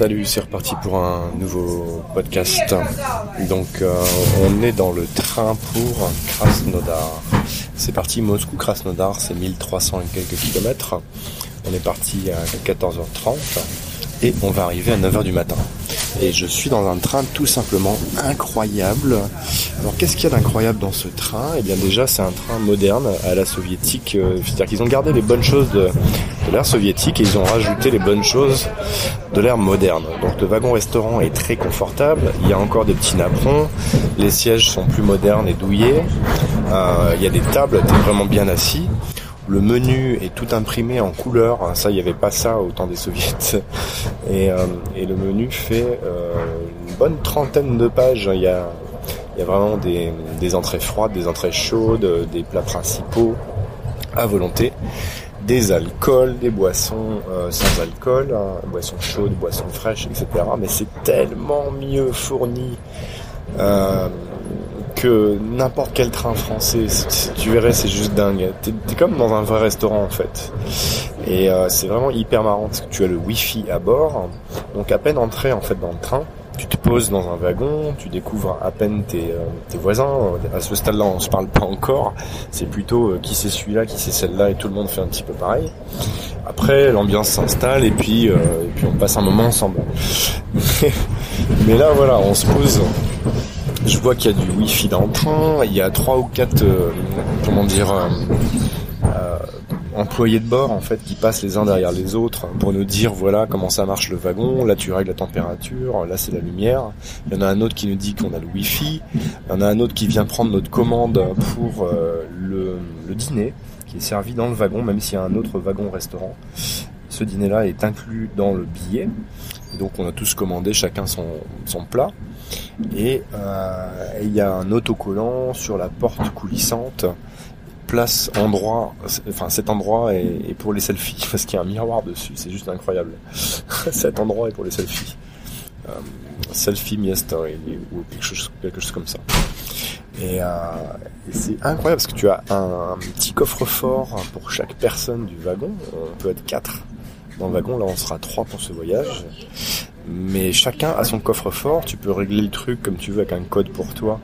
Salut, c'est reparti pour un nouveau podcast. Donc euh, on est dans le train pour Krasnodar. C'est parti Moscou-Krasnodar, c'est 1300 et quelques kilomètres. On est parti à 14h30 et on va arriver à 9h du matin. Et je suis dans un train tout simplement incroyable. Alors qu'est-ce qu'il y a d'incroyable dans ce train? Eh bien déjà c'est un train moderne à la soviétique. Euh, c'est-à-dire qu'ils ont gardé les bonnes choses de, l'ère soviétique et ils ont rajouté les bonnes choses de l'ère moderne. Donc le wagon restaurant est très confortable. Il y a encore des petits napperons. Les sièges sont plus modernes et douillés. Euh, il y a des tables, t'es vraiment bien assis. Le menu est tout imprimé en couleur. Ça, il n'y avait pas ça au temps des soviets. Et, euh, et le menu fait euh, une bonne trentaine de pages. Il y a, vraiment des, entrées froides, des entrées chaudes, des plats principaux à volonté des alcools, des boissons euh, sans alcool, hein, boissons chaudes, boissons fraîches, etc. Mais c'est tellement mieux fourni n'importe quel train français. Tu verrais, c'est juste dingue. T'es es comme dans un vrai restaurant en fait. Et euh, c'est vraiment hyper marrant parce que tu as le wifi à bord. Donc à peine entré en fait dans le train, tu te poses dans un wagon, tu découvres à peine tes, tes voisins. À ce stade-là, on se parle pas encore. C'est plutôt qui c'est celui-là, qui c'est celle-là, et tout le monde fait un petit peu pareil. Après, l'ambiance s'installe et puis et puis on passe un moment ensemble. Mais là, voilà, on se pose. Je vois qu'il y a du wifi dans le train. Il y a trois ou quatre, euh, comment dire, euh, euh, employés de bord en fait qui passent les uns derrière les autres pour nous dire voilà comment ça marche le wagon. Là, tu règles la température. Là, c'est la lumière. Il y en a un autre qui nous dit qu'on a le wifi. Il y en a un autre qui vient prendre notre commande pour le, dîner qui est servi dans le wagon, même s'il y a un autre wagon restaurant. Ce dîner-là est inclus dans le billet. Et donc on a tous commandé chacun son plat. Et euh, il y a un autocollant sur la porte coulissante. Place, endroit, enfin cet endroit est, pour les selfies parce qu'il y a un miroir dessus, c'est juste incroyable. cet endroit est pour les selfies. Euh, selfie story ou quelque chose, comme ça. Et, euh, et c'est incroyable parce que tu as un, un petit coffre-fort pour chaque personne du wagon. On peut être quatre dans le wagon. Là, on sera trois pour ce voyage. Mais chacun a son coffre-fort. Tu peux régler le truc comme tu veux avec un code pour toi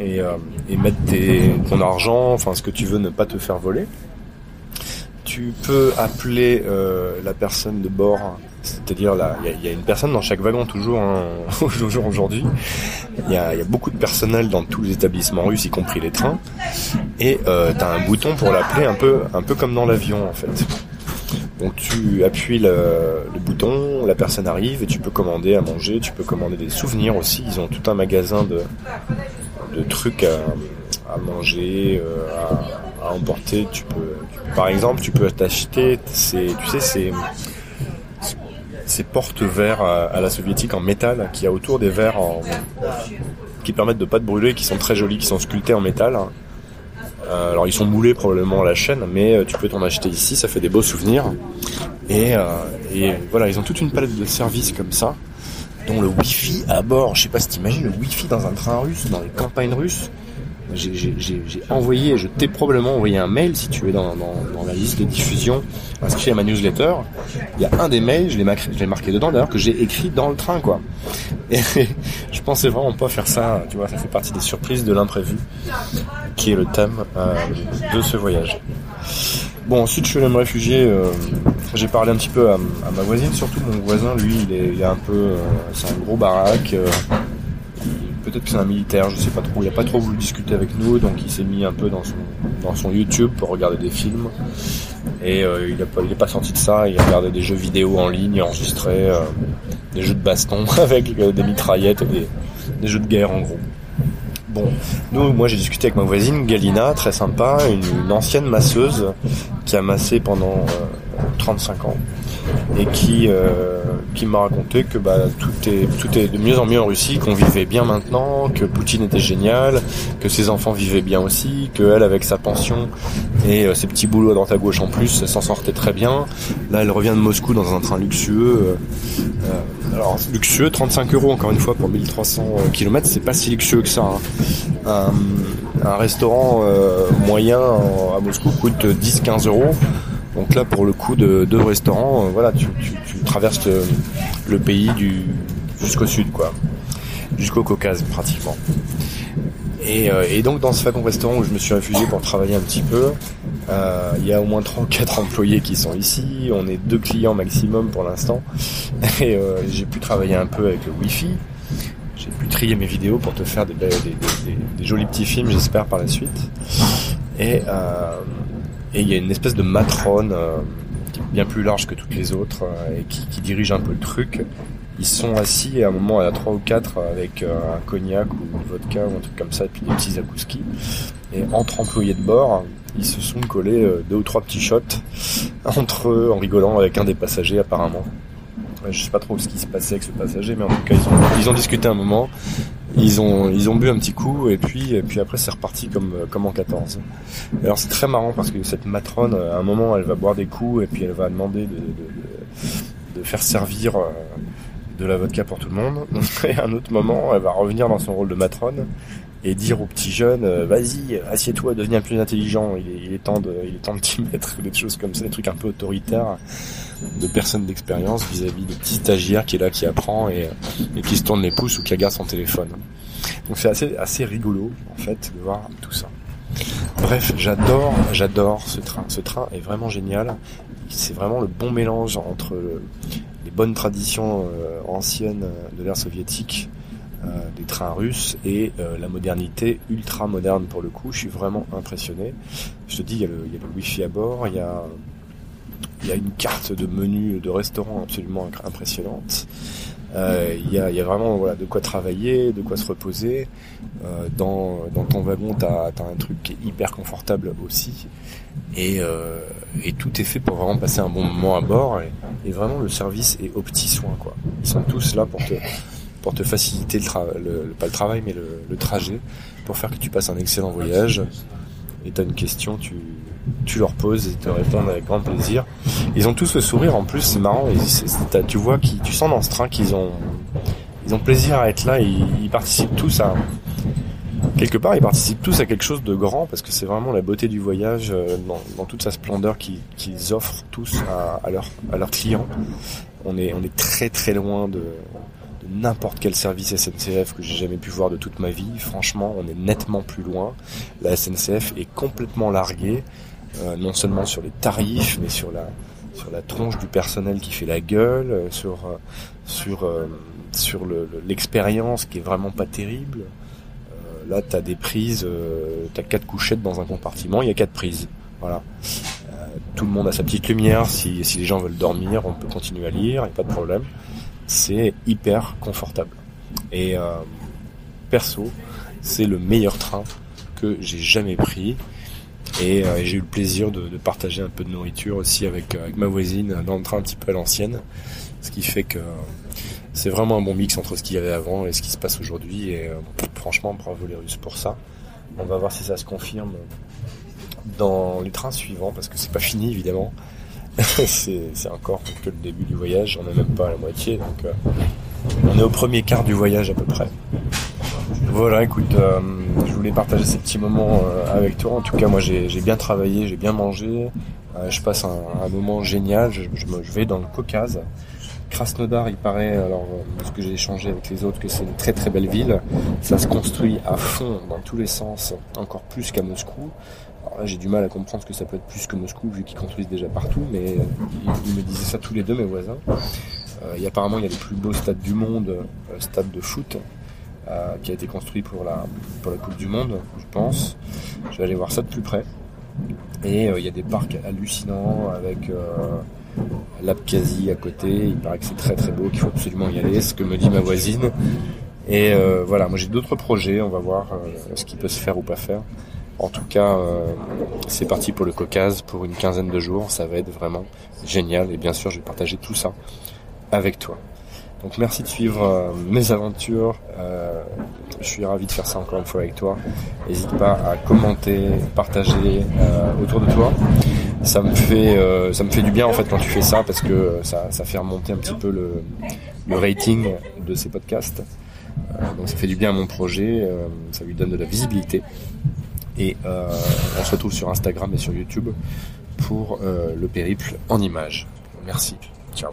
et, euh, et mettre ton argent, enfin ce que tu veux, ne pas te faire voler. Tu peux appeler euh, la personne de bord, c'est-à-dire il y, a une personne dans chaque wagon toujours, hein, aujourd'hui. Il y a, beaucoup de personnel dans tous les établissements russes, y compris les trains, et euh, tu as un bouton pour l'appeler un peu, un peu comme dans l'avion en fait. Donc tu appuies le, bouton, la personne arrive et tu peux commander à manger, tu peux commander des souvenirs aussi. Ils ont tout un magasin de, trucs à, manger, euh, à, emporter. Tu peux, par exemple, tu peux t'acheter ces, tu sais, ces, ces porte-verres à, à, la soviétique en métal qui a autour des verres en, qui permettent de pas te brûler, qui sont très jolis, qui sont sculptés en métal. Euh, alors ils sont moulés probablement à la chaîne, mais euh, tu peux t'en acheter ici, ça fait des beaux souvenirs. Et, euh, et, voilà, ils ont toute une palette de services comme ça, dont le Wi-Fi à bord. Je sais pas si t'imagines le Wi-Fi dans un train russe, dans les campagnes russes. J'ai envoyé, je t'ai probablement envoyé un mail si tu es dans, la liste de diffusion inscrit à ma newsletter. Il y a un des mails, je l'ai marqué, dedans d'ailleurs, que j'ai écrit dans le train quoi. Et je pensais vraiment pas faire ça, tu vois, ça fait partie des surprises de l'imprévu, qui est le thème euh, de ce voyage. Bon, ensuite je suis allé me réfugier, euh, j'ai parlé un petit peu à, ma voisine, surtout mon voisin, lui, il est, il est un peu, euh, c'est un gros baraque peut-être que c'est un militaire, je sais pas trop. Il a pas trop voulu discuter avec nous, donc il s'est mis un peu dans son dans son YouTube pour regarder des films. Et euh, il a pas pas sorti de ça. Il a regardé des jeux vidéo en ligne, enregistré euh, des jeux de baston avec euh, des mitraillettes et des, des jeux de guerre en gros. Bon, nous, moi j'ai discuté avec ma voisine Galina, très sympa, une, ancienne masseuse qui a massé pendant 35 ans et qui qui m'a raconté que bah, tout est tout est de mieux en mieux en Russie, qu'on vivait bien maintenant, que Poutine était génial, que ses enfants vivaient bien aussi, que elle avec sa pension et euh, ses petits boulots à droite à gauche en plus, s'en sortait très bien. Là, elle revient de Moscou dans un train luxueux. Euh, alors luxueux, 35 euros encore une fois pour 1300 km, c'est pas si luxueux que ça. Hein. Un, restaurant moyen à Moscou coûte 10-15 euros. Donc là, pour le coup de deux restaurants, voilà, tu, traverses le, pays jusqu'au sud, quoi, jusqu'au Caucase pratiquement. Et, donc dans ce wagon restaurant où je me suis réfugié pour travailler un petit peu, il y a au moins 34 employés qui sont ici, on est deux clients maximum pour l'instant, et j'ai pu travailler un peu avec le Wi-Fi, j'ai pu trier mes vidéos pour te faire des, jolis petits films, j'espère, par la suite. Et euh, il y a une espèce de matrone euh, bien plus large que toutes les autres euh, et qui, dirige un peu le truc. Ils sont assis et à un moment à 3 ou 4 avec un cognac ou une vodka ou un truc comme ça et puis des petits zakouski. Et entre employés de bord, ils se sont collés deux ou trois petits shots entre eux en rigolant avec un des passagers apparemment je sais pas trop ce qui se passait avec ce passager, mais en tout cas ils ont, discuté un moment, ils ont ils ont bu un petit coup et puis et puis après c'est reparti comme comme en 14. alors c'est très marrant parce que cette matrone à un moment elle va boire des coups et puis elle va demander de, de, faire servir euh, de la vodka pour tout le monde. Et à un autre moment elle va revenir dans son rôle de matrone et dire aux petits jeunes euh, vas-y assieds-toi deviens plus intelligent. Il est, temps de il est temps de t'y mettre des choses comme ça des trucs un peu autoritaires de personnes d'expérience vis-à-vis de petits stagiaires qui est là qui apprend et, et qui se tourne les pouces ou qui regarde son téléphone. Donc c'est assez assez rigolo en fait de voir tout ça. Bref j'adore j'adore ce train. Ce train est vraiment génial. C'est vraiment le bon mélange entre les bonnes traditions euh, anciennes de l'ère soviétique euh, des trains russes et euh, la modernité ultra moderne pour le coup. Je suis vraiment impressionné. Je te dis, il y a le, il y wifi à bord, il y a, une carte de menu de restaurant absolument impressionnante. Euh, il, y a, vraiment de quoi travailler, de quoi se reposer. Dans, ton wagon, tu as, un truc qui est hyper confortable aussi. Et, tout est fait pour vraiment passer un bon moment à bord. Et, vraiment, le service est au petit soin. Ils sont tous là pour te, pour te faciliter le, le, pas le travail mais le, trajet pour faire que tu passes un excellent voyage. Et tu as une question tu, tu leur poses et ils te répondent avec grand plaisir. Ils ont tous le sourire en plus c'est marrant tu vois tu sens dans ce train qu'ils ont ils ont plaisir à être là et ils, participent tous à quelque part ils participent tous à quelque chose de grand parce que c'est vraiment la beauté du voyage euh, dans, toute sa splendeur qu'ils offrent tous à, à leurs clients. On est on est très très loin de n'importe quel service SNCF que j'ai jamais pu voir de toute ma vie. Franchement, on est nettement plus loin. La SNCF est complètement larguée, euh, non seulement sur les tarifs, mais sur la sur la tronche du personnel qui fait la gueule, euh, sur euh, sur sur l'expérience qui est vraiment pas terrible. là, t'as des prises, t'as quatre couchettes dans un compartiment, il y a quatre prises. Voilà. tout le monde a sa petite lumière. Si, si les gens veulent dormir, on peut continuer à lire, il n'y a pas de problème c'est hyper confortable. Et euh, perso, c'est le meilleur train que j'ai jamais pris. Et euh, j'ai eu le plaisir de, partager un peu de nourriture aussi avec, euh, avec ma voisine dans le train un petit peu à l'ancienne. Ce qui fait que c'est vraiment un bon mix entre ce qu'il y avait avant et ce qui se passe aujourd'hui. Et franchement, bravo les Russes pour ça. On va voir si ça se confirme dans les trains suivants parce que c'est pas fini évidemment. c'est encore que le début du voyage, on n'est même pas à la moitié, donc euh, on est au premier quart du voyage à peu près. Voilà, écoute, euh, je voulais partager ces petits moments euh, avec toi. En tout cas, moi j'ai bien travaillé, j'ai bien mangé. je passe un, moment génial. Je, je, vais dans le Caucase. Krasnodar, il paraît, alors ce que j'ai échangé avec les autres, que c'est une très très belle ville. Ça se construit à fond dans tous les sens, encore plus qu'à Moscou. Alors là, j'ai du mal à comprendre que ça peut être plus que Moscou, vu qu'ils construisent déjà partout, mais ils, me disaient ça tous les deux, mes voisins. Euh, et apparemment, il y a les plus beaux stades du monde, euh, stade de foot, euh, qui a été construit pour la, pour la Coupe du Monde, je pense. Je vais aller voir ça de plus près. Et il y a des parcs hallucinants avec l'Abkhazie à côté. Il paraît que c'est très très beau, qu'il faut absolument y aller, ce que me dit ma voisine. Et voilà, moi j'ai d'autres projets, on va voir ce qui peut se faire ou pas faire. En tout cas, euh, c'est parti pour le Caucase pour une quinzaine de jours. Ça va être vraiment génial. Et bien sûr, je vais partager tout ça avec toi. Donc merci de suivre euh, mes aventures. Euh, je suis ravi de faire ça encore une fois avec toi. N'hésite pas à commenter, partager autour de toi. Ça me fait ça me fait du bien en fait quand tu fais ça parce que ça, ça fait remonter un petit peu le, le rating de ces podcasts. donc ça fait du bien à mon projet. ça lui donne de la visibilité. Et euh, on se retrouve sur Instagram et sur YouTube pour le périple en images. Merci. Ciao.